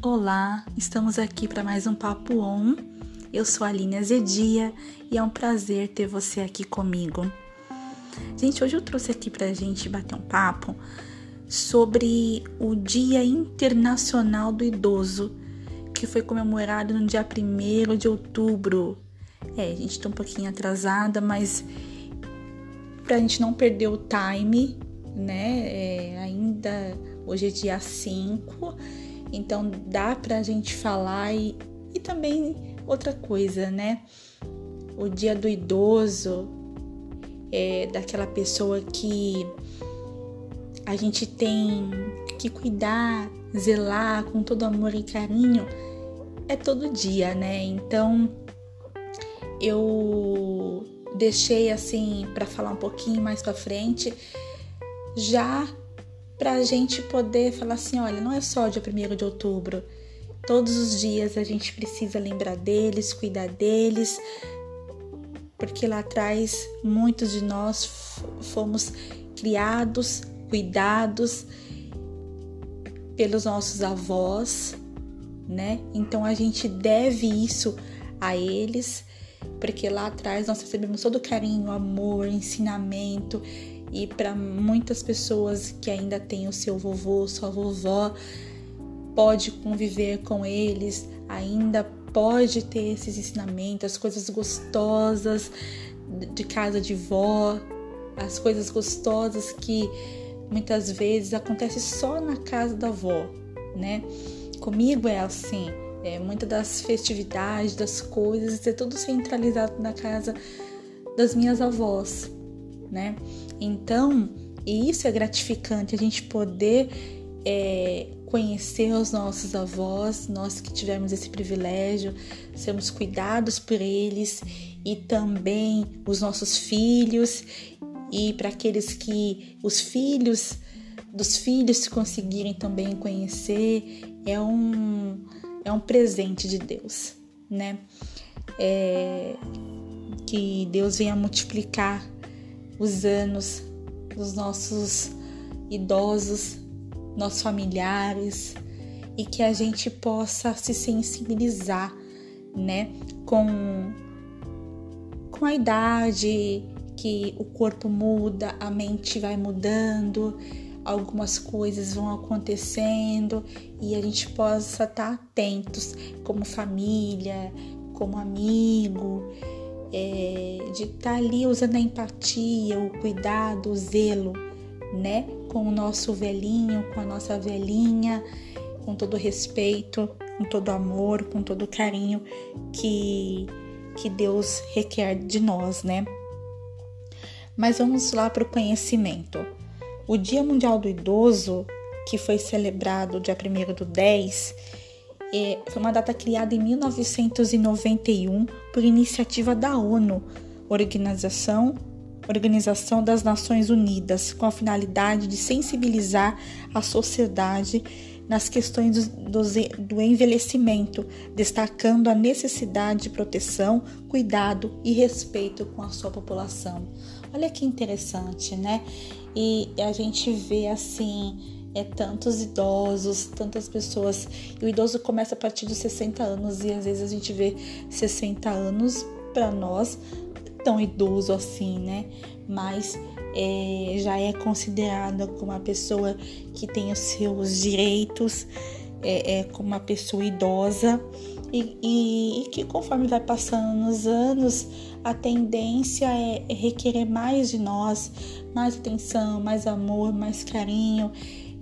Olá, estamos aqui para mais um Papo On. Eu sou a Aline Azedia e é um prazer ter você aqui comigo. Gente, hoje eu trouxe aqui para a gente bater um papo sobre o Dia Internacional do Idoso, que foi comemorado no dia 1 de outubro. É, a gente está um pouquinho atrasada, mas para a gente não perder o time, né? É, ainda hoje é dia 5 então dá pra gente falar e, e também outra coisa, né? O dia do idoso é daquela pessoa que a gente tem que cuidar, zelar com todo amor e carinho, é todo dia, né? Então eu deixei assim para falar um pouquinho mais para frente, já para a gente poder falar assim: olha, não é só dia 1 de outubro. Todos os dias a gente precisa lembrar deles, cuidar deles, porque lá atrás muitos de nós fomos criados, cuidados pelos nossos avós, né? Então a gente deve isso a eles, porque lá atrás nós recebemos todo o carinho, amor, ensinamento e para muitas pessoas que ainda têm o seu vovô, sua vovó, pode conviver com eles, ainda pode ter esses ensinamentos, as coisas gostosas de casa de vó, as coisas gostosas que muitas vezes acontece só na casa da avó, né? Comigo é assim, é, muitas das festividades, das coisas, é tudo centralizado na casa das minhas avós né? Então, isso é gratificante, a gente poder é, conhecer os nossos avós, nós que tivemos esse privilégio, sermos cuidados por eles e também os nossos filhos e para aqueles que os filhos dos filhos conseguirem também conhecer é um é um presente de Deus, né? É, que Deus venha multiplicar os anos dos nossos idosos, nossos familiares e que a gente possa se sensibilizar, né, com com a idade que o corpo muda, a mente vai mudando, algumas coisas vão acontecendo e a gente possa estar atentos como família, como amigo é, de estar tá ali usando a empatia, o cuidado, o zelo, né? Com o nosso velhinho, com a nossa velhinha, com todo respeito, com todo amor, com todo carinho que, que Deus requer de nós, né? Mas vamos lá para o conhecimento. O Dia Mundial do Idoso, que foi celebrado dia 1 do 10, é, foi uma data criada em 1991 por iniciativa da ONU, Organização, Organização das Nações Unidas, com a finalidade de sensibilizar a sociedade nas questões do, do, envelhecimento, destacando a necessidade de proteção, cuidado e respeito com a sua população. Olha que interessante, né? E a gente vê assim é tantos idosos, tantas pessoas. E o idoso começa a partir dos 60 anos e às vezes a gente vê 60 anos para nós tão idoso assim, né? Mas é, já é considerada como uma pessoa que tem os seus direitos, é, é como uma pessoa idosa e, e, e, que conforme vai passando nos anos, a tendência é requerer mais de nós, mais atenção, mais amor, mais carinho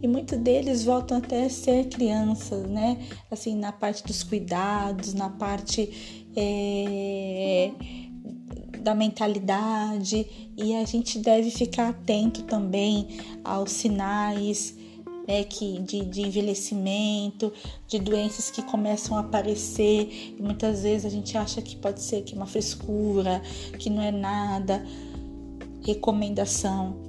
e muitos deles voltam até a ser crianças, né? Assim, na parte dos cuidados, na parte é, da mentalidade, e a gente deve ficar atento também aos sinais. né? que de, de, envelhecimento, de doenças que começam a aparecer e muitas vezes a gente acha que pode ser que uma frescura, que não é nada. Recomendação: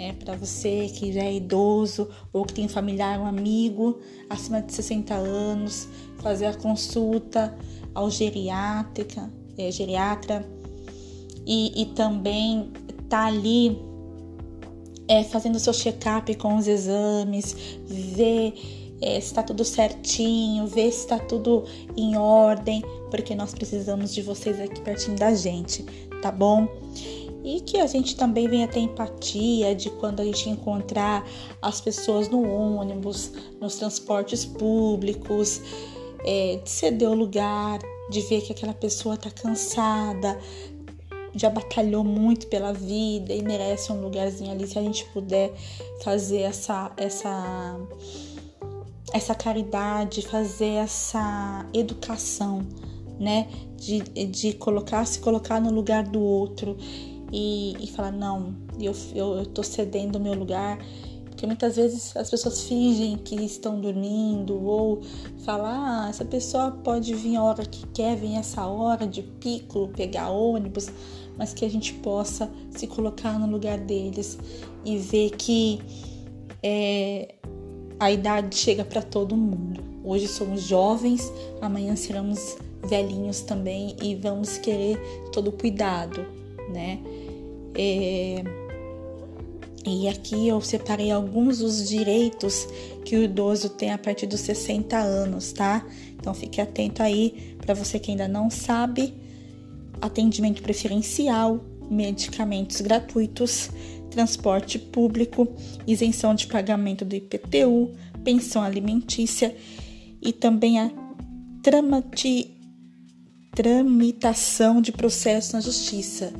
é, para você que já é idoso ou que tem um familiar, um amigo acima de 60 anos, fazer a consulta ao geriátrica, é, geriatra e, e também tá ali é, fazendo seu check-up com os exames, ver é, se está tudo certinho, ver se está tudo em ordem, porque nós precisamos de vocês aqui pertinho da gente, tá bom? E que a gente também venha ter empatia de quando a gente encontrar as pessoas no ônibus, nos transportes públicos, é, de ceder o lugar, de ver que aquela pessoa está cansada, já batalhou muito pela vida e merece um lugarzinho ali se a gente puder fazer essa essa essa caridade, fazer essa educação, né? De, de colocar, se colocar no lugar do outro e, e falar, não, eu, eu, eu tô cedendo o meu lugar. Porque muitas vezes as pessoas fingem que estão dormindo ou falar, ah, essa pessoa pode vir a hora que quer, vir essa hora de pico, pegar ônibus, mas que a gente possa se colocar no lugar deles e ver que é, a idade chega para todo mundo. Hoje somos jovens, amanhã seremos velhinhos também e vamos querer todo o cuidado, né? É... E aqui eu separei alguns dos direitos que o idoso tem a partir dos 60 anos, tá? Então fique atento aí para você que ainda não sabe. Atendimento preferencial, medicamentos gratuitos, transporte público, isenção de pagamento do IPTU, pensão alimentícia e também a tramati, tramitação de processo na justiça.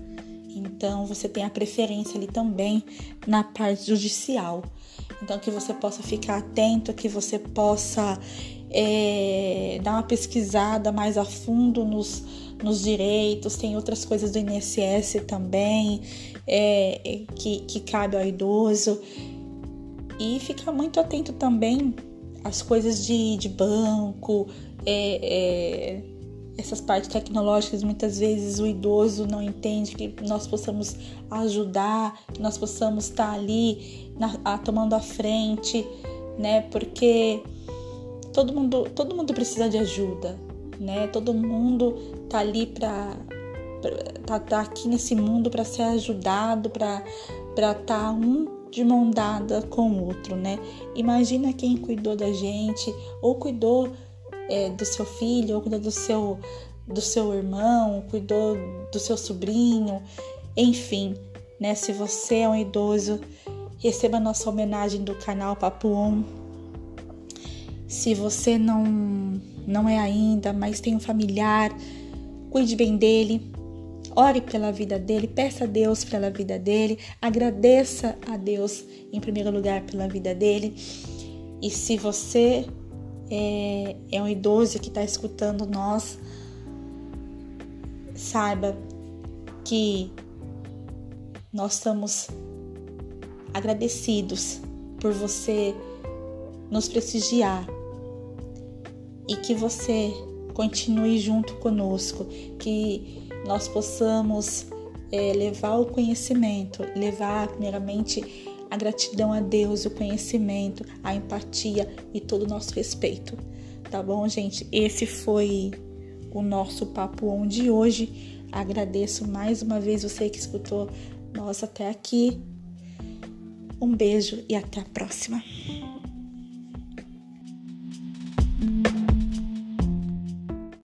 Então você tem a preferência ali também na parte judicial. Então que você possa ficar atento, que você possa é, dar uma pesquisada mais a fundo nos, nos direitos, tem outras coisas do INSS também é, que, que cabe ao idoso. E ficar muito atento também às coisas de, de banco, é, é, essas partes tecnológicas, muitas vezes o idoso não entende que nós possamos ajudar, que nós possamos estar ali na, a, tomando a frente, né? Porque todo mundo, todo mundo precisa de ajuda, né? Todo mundo tá ali para tá, tá aqui nesse mundo para ser ajudado, para para tá um de mão dada com o outro, né? Imagina quem cuidou da gente ou cuidou é, do seu filho, ou cuidou do seu do seu irmão, cuidou do seu sobrinho, enfim, né? Se você é um idoso, receba a nossa homenagem do canal Papo On se você não não é ainda, mas tem um familiar, cuide bem dele. Ore pela vida dele, peça a Deus pela vida dele, agradeça a Deus em primeiro lugar pela vida dele. E se você é, é um idoso que está escutando nós, saiba que nós estamos agradecidos por você nos prestigiar e que você continue junto conosco, que nós possamos é, levar o conhecimento, levar primeiramente a gratidão a Deus, o conhecimento, a empatia e todo o nosso respeito. Tá bom, gente? Esse foi o nosso papo on de hoje. Agradeço mais uma vez você que escutou nós até aqui. Um beijo e até a próxima.